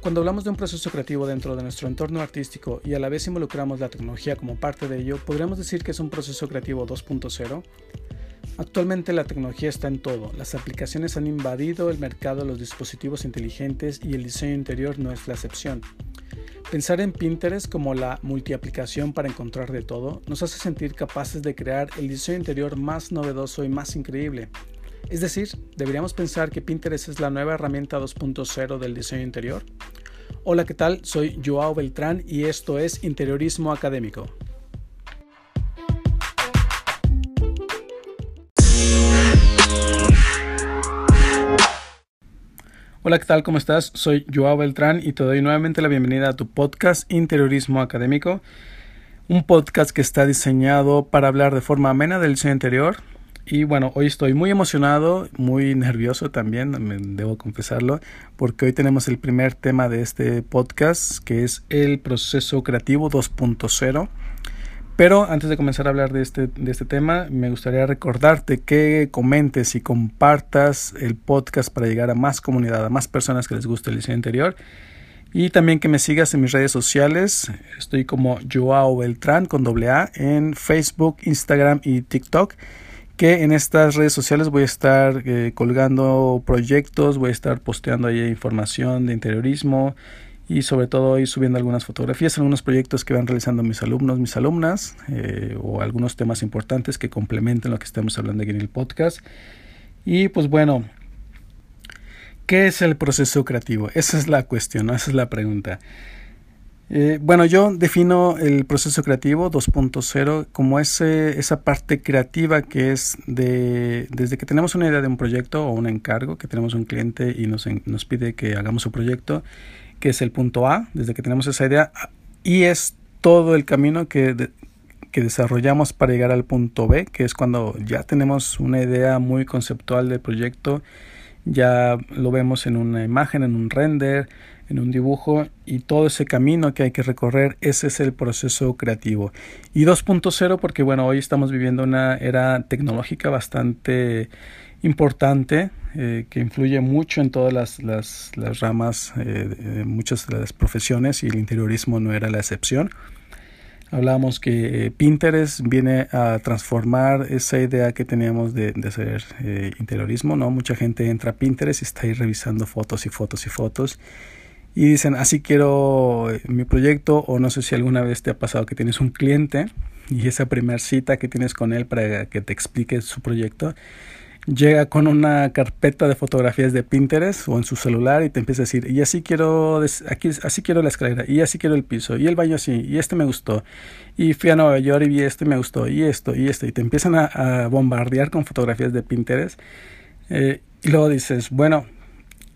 Cuando hablamos de un proceso creativo dentro de nuestro entorno artístico y a la vez involucramos la tecnología como parte de ello, podríamos decir que es un proceso creativo 2.0. Actualmente la tecnología está en todo, las aplicaciones han invadido el mercado de los dispositivos inteligentes y el diseño interior no es la excepción. Pensar en Pinterest como la multiaplicación para encontrar de todo nos hace sentir capaces de crear el diseño interior más novedoso y más increíble. Es decir, deberíamos pensar que Pinterest es la nueva herramienta 2.0 del diseño interior. Hola, ¿qué tal? Soy Joao Beltrán y esto es Interiorismo Académico. Hola, ¿qué tal? ¿Cómo estás? Soy Joao Beltrán y te doy nuevamente la bienvenida a tu podcast Interiorismo Académico, un podcast que está diseñado para hablar de forma amena del diseño interior, y bueno, hoy estoy muy emocionado, muy nervioso también, debo confesarlo, porque hoy tenemos el primer tema de este podcast, que es el proceso creativo 2.0. Pero antes de comenzar a hablar de este, de este tema, me gustaría recordarte que comentes y compartas el podcast para llegar a más comunidad, a más personas que les guste el diseño interior. Y también que me sigas en mis redes sociales. Estoy como Joao Beltrán con doble A en Facebook, Instagram y TikTok que en estas redes sociales voy a estar eh, colgando proyectos, voy a estar posteando ahí información de interiorismo y sobre todo hoy subiendo algunas fotografías, algunos proyectos que van realizando mis alumnos, mis alumnas eh, o algunos temas importantes que complementen lo que estamos hablando aquí en el podcast. Y pues bueno, ¿qué es el proceso creativo? Esa es la cuestión, esa es la pregunta. Eh, bueno, yo defino el proceso creativo 2.0 como ese, esa parte creativa que es de, desde que tenemos una idea de un proyecto o un encargo, que tenemos un cliente y nos, nos pide que hagamos su proyecto, que es el punto A, desde que tenemos esa idea, y es todo el camino que, que desarrollamos para llegar al punto B, que es cuando ya tenemos una idea muy conceptual del proyecto, ya lo vemos en una imagen, en un render, en un dibujo y todo ese camino que hay que recorrer, ese es el proceso creativo. Y 2.0 porque bueno, hoy estamos viviendo una era tecnológica bastante importante eh, que influye mucho en todas las, las, ramas, eh, muchas de las profesiones y el interiorismo no era la excepción. Hablábamos que Pinterest viene a transformar esa idea que teníamos de, de hacer eh, interiorismo, ¿no? Mucha gente entra a Pinterest y está ahí revisando fotos y fotos y fotos y dicen, así quiero eh, mi proyecto o no sé si alguna vez te ha pasado que tienes un cliente y esa primera cita que tienes con él para que te explique su proyecto, llega con una carpeta de fotografías de Pinterest o en su celular y te empieza a decir, y así quiero, aquí, así quiero la escalera, y así quiero el piso, y el baño así, y este me gustó, y fui a Nueva York y vi este me gustó, y esto, y esto, y te empiezan a, bombardear con fotografías de Pinterest. Eh, y luego dices, bueno,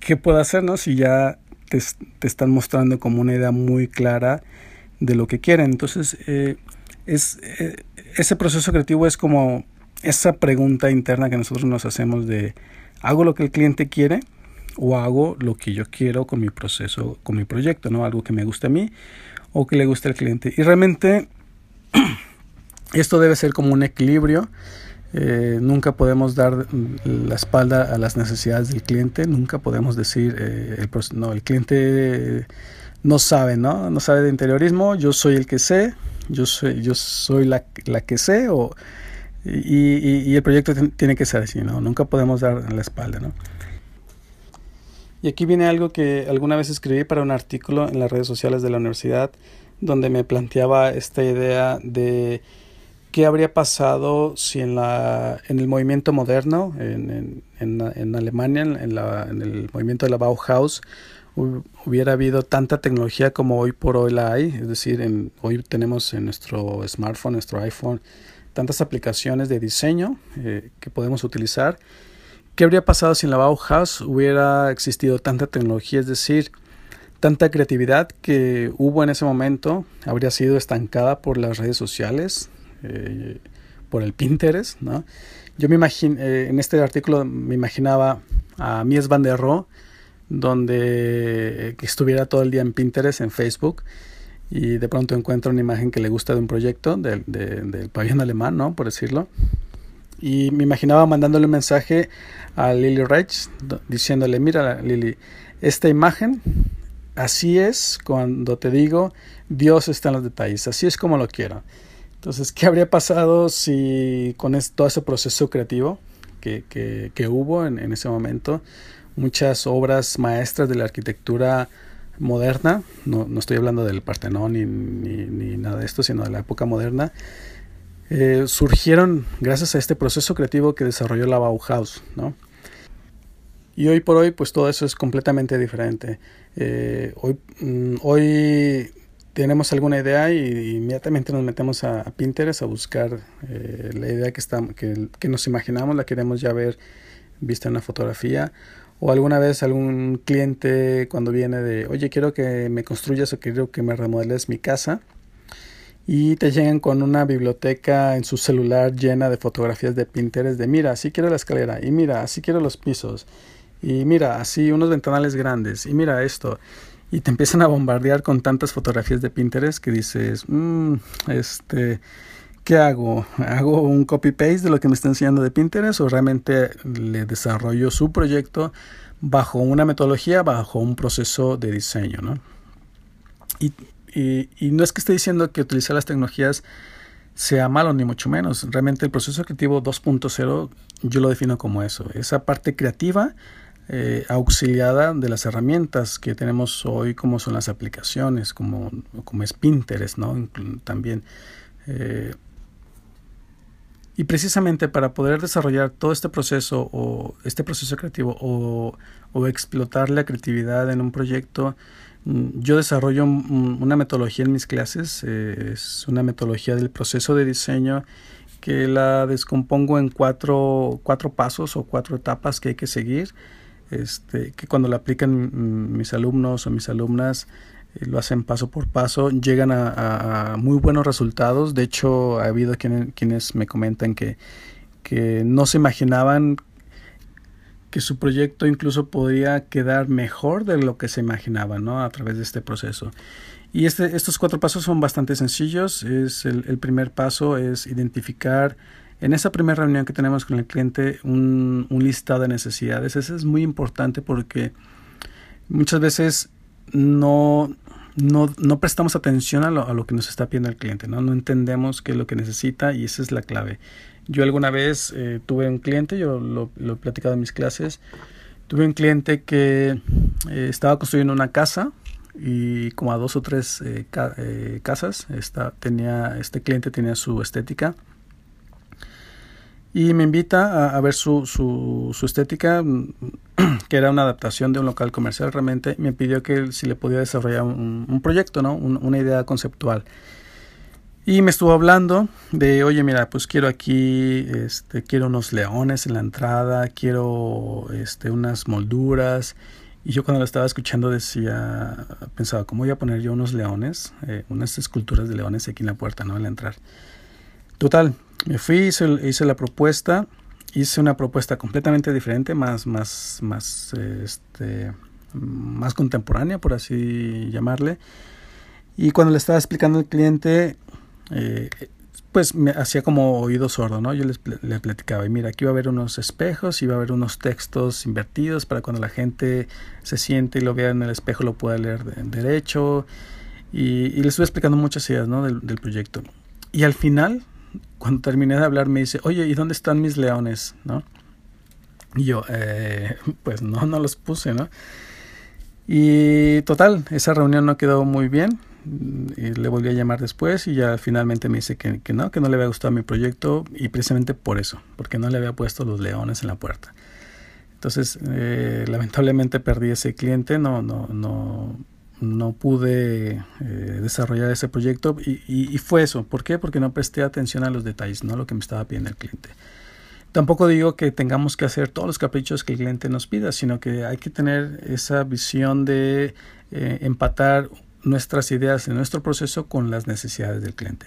¿qué puedo hacer no? si ya te, están mostrando como una idea muy clara de lo que quieren. Entonces, eh, es, eh, ese proceso creativo es como esa pregunta interna que nosotros nos hacemos de, ¿hago lo que el cliente quiere? o hago lo que yo quiero con mi proceso, con mi proyecto, ¿no? Algo que me guste a mí o que le guste al cliente. Y realmente esto debe ser como un equilibrio eh, nunca podemos dar la espalda a las necesidades del cliente, nunca podemos decir, eh, el, no, el cliente no sabe, ¿no? No sabe de interiorismo, yo soy el que sé, yo soy, yo soy la, la que sé, o, y, y, el proyecto tiene que ser así, ¿no? Nunca podemos dar la espalda, ¿no? Y aquí viene algo que alguna vez escribí para un artículo en las redes sociales de la universidad, donde me planteaba esta idea de ¿Qué habría pasado si en, la, en el movimiento moderno, en, en, en Alemania, en, la, en, el movimiento de la Bauhaus, hubiera habido tanta tecnología como hoy por hoy la hay? Es decir, en, hoy tenemos en nuestro smartphone, nuestro iPhone, tantas aplicaciones de diseño eh, que podemos utilizar. ¿Qué habría pasado si en la Bauhaus hubiera existido tanta tecnología? Es decir, tanta creatividad que hubo en ese momento habría sido estancada por las redes sociales, eh, por el Pinterest, ¿no? Yo me imagino, eh, en este artículo me imaginaba a Mies van der Rohe, donde eh, estuviera todo el día en Pinterest, en Facebook, y de pronto encuentra una imagen que le gusta de un proyecto del, del pabellón alemán, ¿no? Por decirlo. Y me imaginaba mandándole un mensaje a Lily Reich diciéndole, mira Lily, esta imagen así es cuando te digo, Dios está en los detalles, así es como lo quiero. Entonces, ¿qué habría pasado si con todo ese proceso creativo que, que, hubo en, en, ese momento, muchas obras maestras de la arquitectura moderna, no, no estoy hablando del Partenón ni, ni, nada de esto, sino de la época moderna, eh, surgieron gracias a este proceso creativo que desarrolló la Bauhaus, ¿no? Y hoy por hoy, pues todo eso es completamente diferente. Eh, hoy, mm, hoy tenemos alguna idea y, inmediatamente nos metemos a, Pinterest a buscar eh, la idea que, está, que, que, nos imaginamos, la queremos ya ver vista en una fotografía. O alguna vez algún cliente cuando viene de, oye, quiero que me construyas o quiero que me remodeles mi casa. Y te llegan con una biblioteca en su celular llena de fotografías de Pinterest de, mira, así quiero la escalera, y mira, así quiero los pisos, y mira, así unos ventanales grandes, y mira esto. Y te empiezan a bombardear con tantas fotografías de Pinterest que dices, mmm, este, ¿qué hago? ¿Hago un copy-paste de lo que me está enseñando de Pinterest o realmente le desarrollo su proyecto bajo una metodología, bajo un proceso de diseño, ¿no? Y, y, y no es que esté diciendo que utilizar las tecnologías sea malo, ni mucho menos. Realmente el proceso creativo 2.0 yo lo defino como eso, esa parte creativa eh, auxiliada de las herramientas que tenemos hoy, como son las aplicaciones, como, como es ¿no? También. Eh, y precisamente para poder desarrollar todo este proceso o este proceso creativo o, o explotar la creatividad en un proyecto, mm, yo desarrollo una metodología en mis clases, eh, es una metodología del proceso de diseño que la descompongo en cuatro, cuatro pasos o cuatro etapas que hay que seguir este, que cuando lo aplican mis alumnos o mis alumnas eh, lo hacen paso por paso, llegan a, muy buenos resultados. De hecho, ha habido quienes me comentan que, que no se imaginaban que su proyecto incluso podría quedar mejor de lo que se imaginaba ¿no? a través de este proceso. Y este, estos cuatro pasos son bastante sencillos. Es el primer paso es identificar en esa primera reunión que tenemos con el cliente un, listado de necesidades. Eso es muy importante porque muchas veces no, no, prestamos atención a lo, que nos está pidiendo el cliente, ¿no? no entendemos qué es lo que necesita y esa es la clave. Yo alguna vez eh, tuve un cliente, yo lo, he platicado en mis clases, tuve un cliente que eh, estaba construyendo una casa y como a dos o tres eh, casas, tenía, este cliente tenía su estética y me invita a, ver su, su, su, estética, que era una adaptación de un local comercial realmente. Me pidió que si le podía desarrollar un, un proyecto, ¿no? una idea conceptual. Y me estuvo hablando de, oye, mira, pues quiero aquí, este, quiero unos leones en la entrada, quiero este, unas molduras. Y yo cuando lo estaba escuchando decía, pensaba, ¿cómo voy a poner yo unos leones, eh, unas esculturas de leones aquí en la puerta, ¿no? Al entrar. Total, me fui, hice, hice, la propuesta, hice una propuesta completamente diferente, más, más, más, este, más contemporánea, por así llamarle. Y cuando le estaba explicando al cliente, eh, pues me hacía como oído sordo, ¿no? Yo le platicaba, y mira, aquí va a haber unos espejos y va a haber unos textos invertidos para cuando la gente se siente y lo vea en el espejo lo pueda leer derecho. Y, y, le estuve explicando muchas ideas, ¿no? Del, del proyecto. Y al final, cuando terminé de hablar me dice, oye, ¿y dónde están mis leones? ¿No? Y yo, eh, pues no, no los puse, ¿no? Y total, esa reunión no quedó muy bien. Y le volví a llamar después y ya finalmente me dice que, que, no, que no le había gustado mi proyecto y precisamente por eso, porque no le había puesto los leones en la puerta. Entonces, eh, lamentablemente perdí ese cliente, no, no, no, no pude eh, desarrollar ese proyecto y, fue eso. ¿Por qué? Porque no presté atención a los detalles, no lo que me estaba pidiendo el cliente. Tampoco digo que tengamos que hacer todos los caprichos que el cliente nos pida, sino que hay que tener esa visión de eh, empatar nuestras ideas en nuestro proceso con las necesidades del cliente.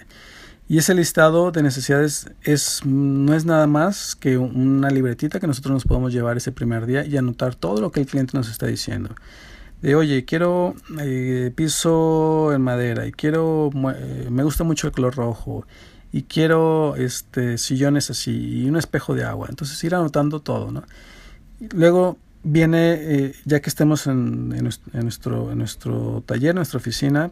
Y ese listado de necesidades es, no es nada más que una libretita que nosotros nos podemos llevar ese primer día y anotar todo lo que el cliente nos está diciendo de oye, quiero eh, piso en madera y quiero, eh, me gusta mucho el color rojo y quiero este sillones así y un espejo de agua. Entonces ir anotando todo, ¿no? luego viene, eh, ya que estemos en, nuestro, en nuestro taller, nuestra oficina,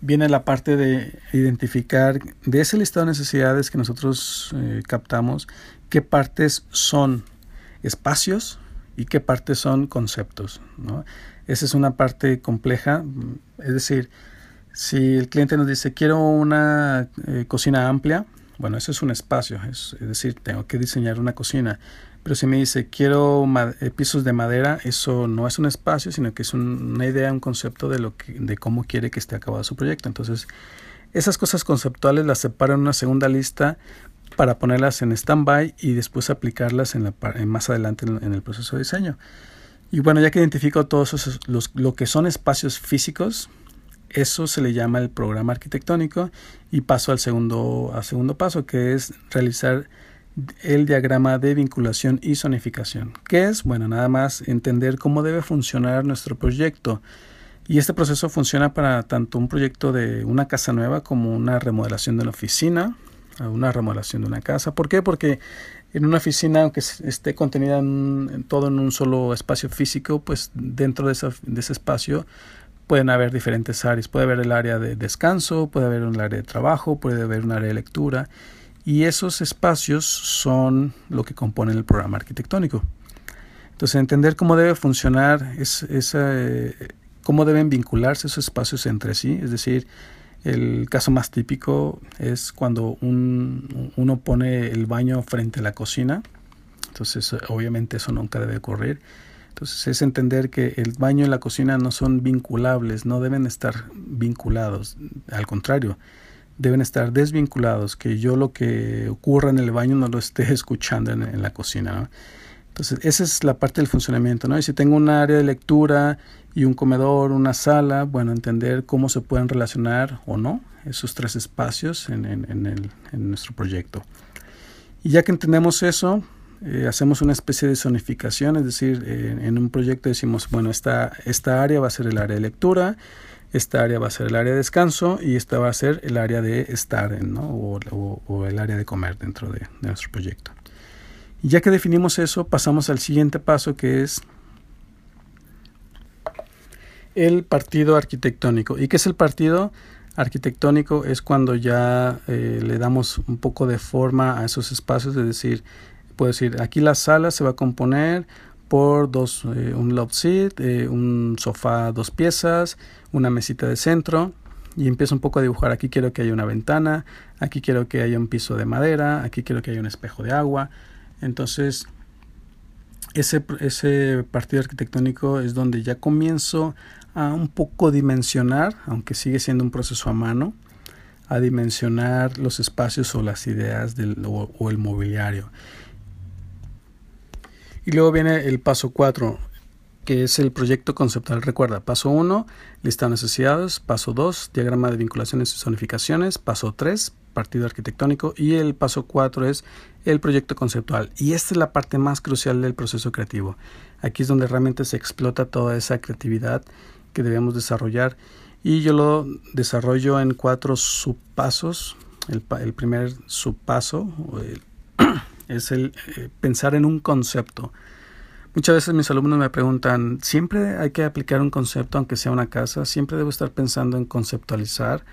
viene la parte de identificar de ese listado de necesidades que nosotros captamos, qué partes son espacios y qué partes son conceptos. ¿no? Esa es una parte compleja, es decir, si el cliente nos dice quiero una eh, cocina amplia, bueno, eso es un espacio, es, decir, tengo que diseñar una cocina. Pero si me dice quiero eh, pisos de madera, eso no es un espacio, sino que es una idea, un concepto de lo que, de cómo quiere que esté acabado su proyecto. Entonces, esas cosas conceptuales las separo en una segunda lista para ponerlas en stand-by y después aplicarlas más adelante en, el proceso de diseño. Y bueno, ya que identifico todos los, lo que son espacios físicos, eso se le llama el programa arquitectónico y paso al segundo, segundo paso, que es realizar el diagrama de vinculación y zonificación. ¿Qué es? Bueno, nada más entender cómo debe funcionar nuestro proyecto. Y este proceso funciona para tanto un proyecto de una casa nueva como una remodelación de la oficina, una remodelación de una casa. ¿Por qué? Porque en una oficina, aunque esté contenida en, todo en un solo espacio físico, pues dentro de, de, ese espacio pueden haber diferentes áreas. Puede haber el área de descanso, puede haber un área de trabajo, puede haber un área de lectura. Y esos espacios son lo que compone el programa arquitectónico. Entonces, entender cómo debe funcionar, es, cómo deben vincularse esos espacios entre sí, es decir, el caso más típico es cuando uno pone el baño frente a la cocina. Entonces, obviamente eso nunca debe ocurrir. Entonces, es entender que el baño y la cocina no son vinculables, no deben estar vinculados. Al contrario, deben estar desvinculados, que yo lo que ocurra en el baño no lo esté escuchando en, la cocina. Entonces, esa es la parte del funcionamiento. ¿no? Y si tengo un área de lectura y un comedor, una sala, bueno, entender cómo se pueden relacionar o no esos tres espacios en, en, el, en nuestro proyecto. Y ya que entendemos eso, eh, hacemos una especie de zonificación, es decir, en un proyecto decimos, bueno, esta, esta área va a ser el área de lectura, esta área va a ser el área de descanso y esta va a ser el área de estar ¿no? o, el área de comer dentro de, nuestro proyecto. Ya que definimos eso, pasamos al siguiente paso que es el partido arquitectónico. ¿Y qué es el partido arquitectónico? Es cuando ya eh, le damos un poco de forma a esos espacios, es decir, puedo decir, aquí la sala se va a componer por dos, eh, un love seat, eh, un sofá dos piezas, una mesita de centro y empiezo un poco a dibujar. Aquí quiero que haya una ventana, aquí quiero que haya un piso de madera, aquí quiero que haya un espejo de agua. Entonces, ese, ese partido arquitectónico es donde ya comienzo a un poco dimensionar, aunque sigue siendo un proceso a mano, a dimensionar los espacios o las ideas del, o el mobiliario. Y luego viene el paso 4, que es el proyecto conceptual. Recuerda, paso 1, lista de necesidades. Paso 2, diagrama de vinculaciones y zonificaciones. Paso 3, partido arquitectónico. Y el paso 4 es el proyecto conceptual. Y esta es la parte más crucial del proceso creativo. Aquí es donde realmente se explota toda esa creatividad que debemos desarrollar. Y yo lo desarrollo en cuatro subpasos. El, el primer subpaso, es el eh, pensar en un concepto. Muchas veces mis alumnos me preguntan, ¿siempre hay que aplicar un concepto aunque sea una casa? ¿Siempre debo estar pensando en conceptualizar?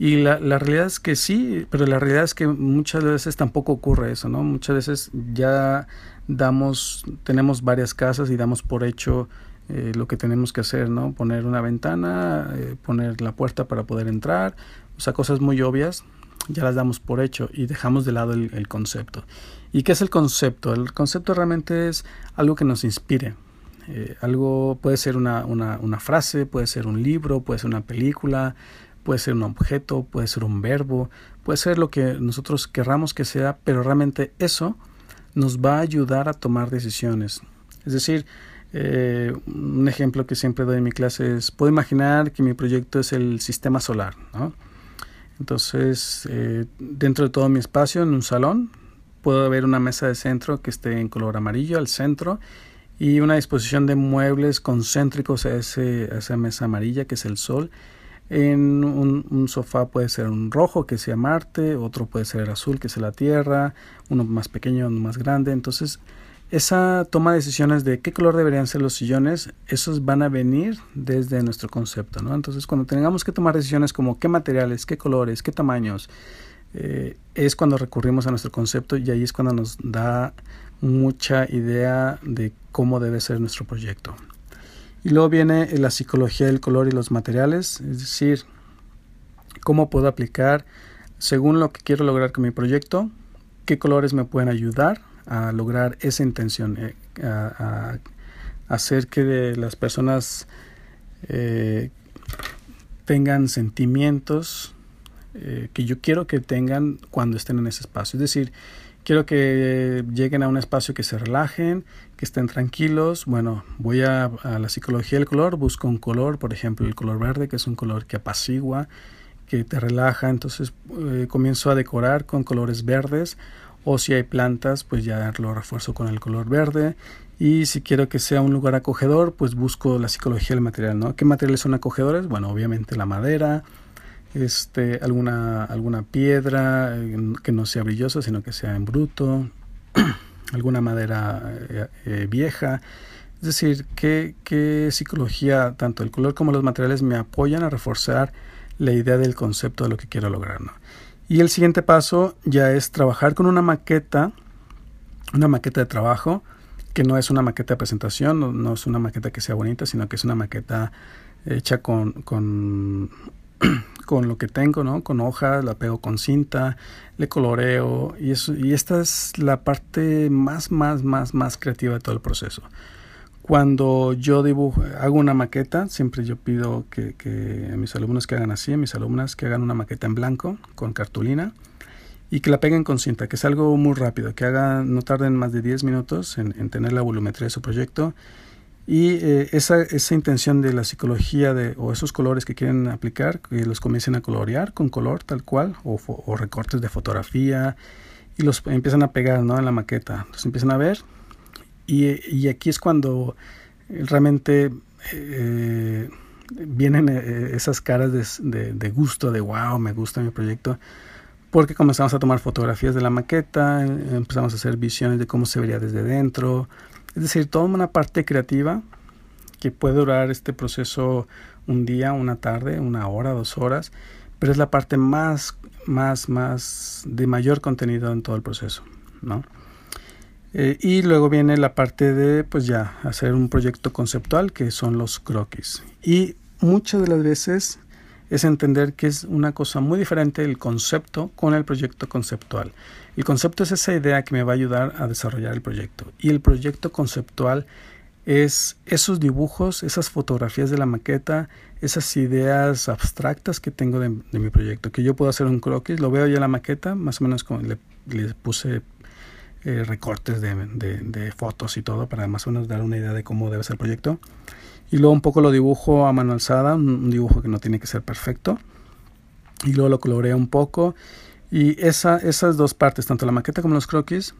Y la, la, realidad es que sí, pero la realidad es que muchas veces tampoco ocurre eso, ¿no? Muchas veces ya damos, tenemos varias casas y damos por hecho eh, lo que tenemos que hacer, ¿no? Poner una ventana, eh, poner la puerta para poder entrar, o sea, cosas muy obvias, ya las damos por hecho y dejamos de lado el, concepto. ¿Y qué es el concepto? El concepto realmente es algo que nos inspire. Eh, algo puede ser una, una, frase, puede ser un libro, puede ser una película, puede ser un objeto, puede ser un verbo, puede ser lo que nosotros querramos que sea, pero realmente eso nos va a ayudar a tomar decisiones. Es decir, eh, un ejemplo que siempre doy en mi clase es, puedo imaginar que mi proyecto es el sistema solar. ¿no? Entonces, eh, dentro de todo mi espacio, en un salón, puedo haber una mesa de centro que esté en color amarillo al centro y una disposición de muebles concéntricos a, ese, esa mesa amarilla que es el sol. En un, sofá puede ser un rojo que sea Marte, otro puede ser el azul que sea la Tierra, uno más pequeño, uno más grande. Entonces, esa toma de decisiones de qué color deberían ser los sillones, esos van a venir desde nuestro concepto, ¿no? Entonces, cuando tengamos que tomar decisiones como qué materiales, qué colores, qué tamaños, eh, es cuando recurrimos a nuestro concepto y ahí es cuando nos da mucha idea de cómo debe ser nuestro proyecto. Y luego viene la psicología del color y los materiales, es decir, cómo puedo aplicar según lo que quiero lograr con mi proyecto, qué colores me pueden ayudar a lograr esa intención, eh, a, hacer que las personas eh, tengan sentimientos eh, que yo quiero que tengan cuando estén en ese espacio. Es decir, quiero que lleguen a un espacio que se relajen, que estén tranquilos. Bueno, voy a, a la psicología del color, busco un color, por ejemplo, el color verde, que es un color que apacigua, que te relaja. Entonces comienzo a decorar con colores verdes o si hay plantas pues ya lo refuerzo con el color verde y si quiero que sea un lugar acogedor pues busco la psicología del material no qué materiales son acogedores bueno obviamente la madera este alguna alguna piedra que no sea brillosa sino que sea en bruto alguna madera eh, eh, vieja. Es decir qué, qué psicología tanto el color como los materiales me apoyan a reforzar la idea del concepto de lo que quiero lograr no y el siguiente paso ya es trabajar con una maqueta, una maqueta de trabajo, que no es una maqueta de presentación, no, es una maqueta que sea bonita, sino que es una maqueta hecha con, con, con lo que tengo, ¿no? Con hojas, la pego con cinta, le coloreo y, eso, y esta es la parte más, más, más, más creativa de todo el proceso. Cuando yo dibujo, hago una maqueta, siempre yo pido que, a mis alumnos que hagan así, a mis alumnas que hagan una maqueta en blanco con cartulina y que la peguen con cinta, que es algo muy rápido, que hagan, no tarden más de 10 minutos en, tener la volumetría de su proyecto. Y eh, esa, esa intención de la psicología de, o esos colores que quieren aplicar, que los comiencen a colorear con color tal cual, o, o recortes de fotografía, y los empiezan a pegar ¿no? en la maqueta. Los empiezan a ver y, aquí es cuando realmente eh, vienen eh, esas caras de, gusto, de wow, me gusta mi proyecto, porque comenzamos a tomar fotografías de la maqueta, empezamos a hacer visiones de cómo se vería desde dentro, es decir, toda una parte creativa que puede durar este proceso un día, una tarde, una hora, dos horas, pero es la parte más, más, más de mayor contenido en todo el proceso, ¿no? Eh, y luego viene la parte de, pues ya, hacer un proyecto conceptual, que son los croquis. Y muchas de las veces es entender que es una cosa muy diferente el concepto con el proyecto conceptual. El concepto es esa idea que me va a ayudar a desarrollar el proyecto. Y el proyecto conceptual es esos dibujos, esas fotografías de la maqueta, esas ideas abstractas que tengo de, mi proyecto. Que yo puedo hacer un croquis, lo veo ya en la maqueta, más o menos como le, puse eh, recortes de, fotos y todo para más o menos dar una idea de cómo debe ser el proyecto. Y luego un poco lo dibujo a mano alzada, un, dibujo que no tiene que ser perfecto. Y luego lo coloreo un poco. Y esa, esas dos partes, tanto la maqueta como los croquis,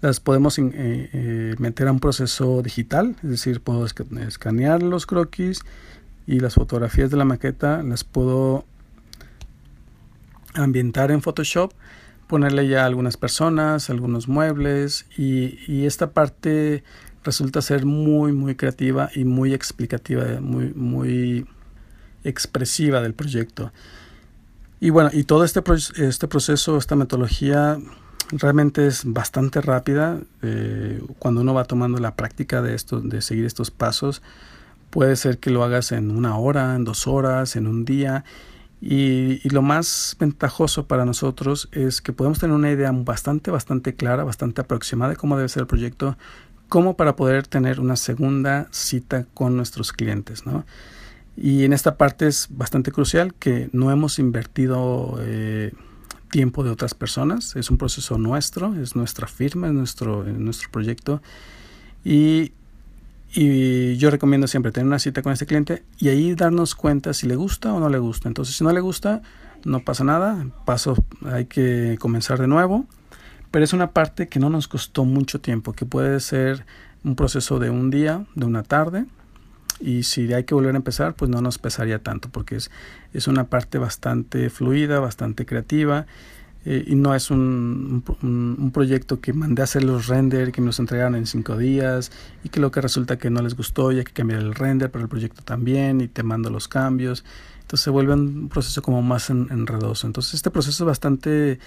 las podemos eh, eh, meter a un proceso digital. Es decir, puedo escanear los croquis y las fotografías de la maqueta las puedo ambientar en Photoshop ponerle ya algunas personas, algunos muebles y, esta parte resulta ser muy muy creativa y muy explicativa, muy muy expresiva del proyecto. Y bueno, y todo este, este proceso, esta metodología realmente es bastante rápida. Eh, cuando uno va tomando la práctica de, esto, de seguir estos pasos, puede ser que lo hagas en una hora, en dos horas, en un día y, lo más ventajoso para nosotros es que podemos tener una idea bastante, bastante clara, bastante aproximada de cómo debe ser el proyecto, como para poder tener una segunda cita con nuestros clientes, ¿no? Y en esta parte es bastante crucial que no hemos invertido eh, tiempo de otras personas, es un proceso nuestro, es nuestra firma, es nuestro, es nuestro proyecto. Y y yo recomiendo siempre tener una cita con este cliente y ahí darnos cuenta si le gusta o no le gusta. Entonces, si no le gusta, no pasa nada, paso, hay que comenzar de nuevo. Pero es una parte que no nos costó mucho tiempo, que puede ser un proceso de un día, de una tarde. Y si hay que volver a empezar, pues no nos pesaría tanto, porque es, es una parte bastante fluida, bastante creativa. eh, y no es un, un, proyecto que mandé a hacer los render, que me los entregaron en cinco días y que lo que resulta que no les gustó y hay que cambiar el render, pero el proyecto también y te mando los cambios. Entonces se vuelve un proceso como más enredoso. Entonces este proceso es bastante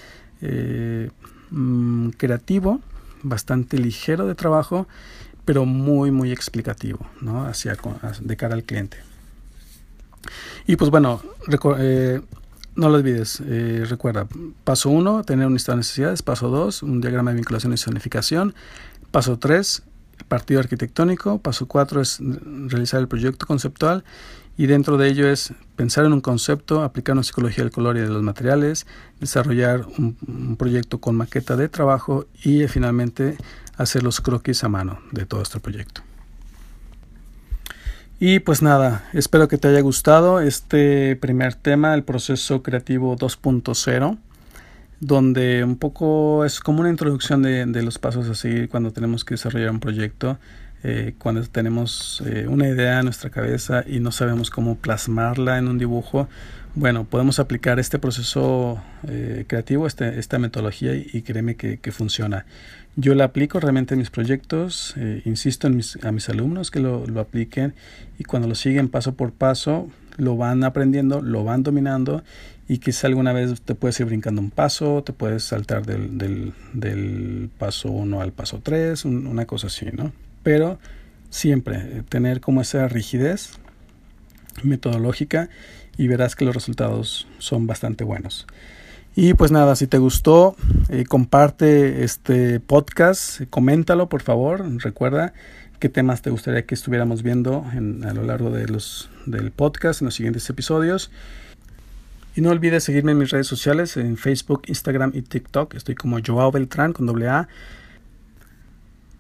eh, mm, creativo, bastante ligero de trabajo, pero muy, muy explicativo, ¿no? Hacia, de cara al cliente. Y pues bueno, eh, no lo olvides, eh, recuerda, paso 1, tener un listado de necesidades, paso 2, un diagrama de vinculación y zonificación, paso 3, partido arquitectónico, paso 4 es realizar el proyecto conceptual y dentro de ello es pensar en un concepto, aplicar una psicología del color y de los materiales, desarrollar un, proyecto con maqueta de trabajo y finalmente hacer los croquis a mano de todo este proyecto. Y pues nada, espero que te haya gustado este primer tema, el proceso creativo 2.0, donde un poco es como una introducción de, los pasos a seguir cuando tenemos que desarrollar un proyecto, eh, cuando tenemos eh, una idea en nuestra cabeza y no sabemos cómo plasmarla en un dibujo. Bueno, podemos aplicar este proceso eh, creativo, este, esta metodología y, créeme que, que funciona. Yo la aplico realmente en mis proyectos, eh, insisto en mis, a mis alumnos que lo, lo, apliquen y cuando lo siguen paso por paso, lo van aprendiendo, lo van dominando y quizá alguna vez te puedes ir brincando un paso, te puedes saltar del, del, del paso 1 al paso 3, una cosa así, ¿no? Pero siempre eh, tener como esa rigidez metodológica y verás que los resultados son bastante buenos. Y pues nada, si te gustó, eh, comparte este podcast, coméntalo por favor, recuerda qué temas te gustaría que estuviéramos viendo a lo largo de los, del podcast en los siguientes episodios. Y no olvides seguirme en mis redes sociales, en Facebook, Instagram y TikTok. Estoy como Joao Beltrán con doble A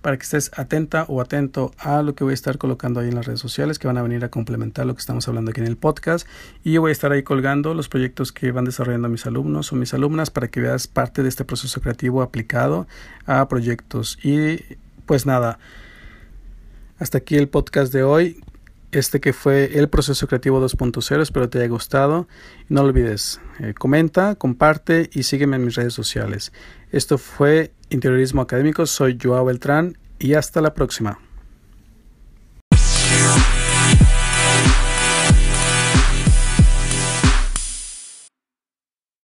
para que estés atenta o atento a lo que voy a estar colocando ahí en las redes sociales que van a venir a complementar lo que estamos hablando aquí en el podcast. Y yo voy a estar ahí colgando los proyectos que van desarrollando mis alumnos o mis alumnas para que veas parte de este proceso creativo aplicado a proyectos. Y pues nada, hasta aquí el podcast de hoy. Este que fue el proceso creativo 2.0, espero te haya gustado. No olvides, eh, comenta, comparte y sígueme en mis redes sociales. Esto fue Interiorismo Académico, soy Joao Beltrán y hasta la próxima.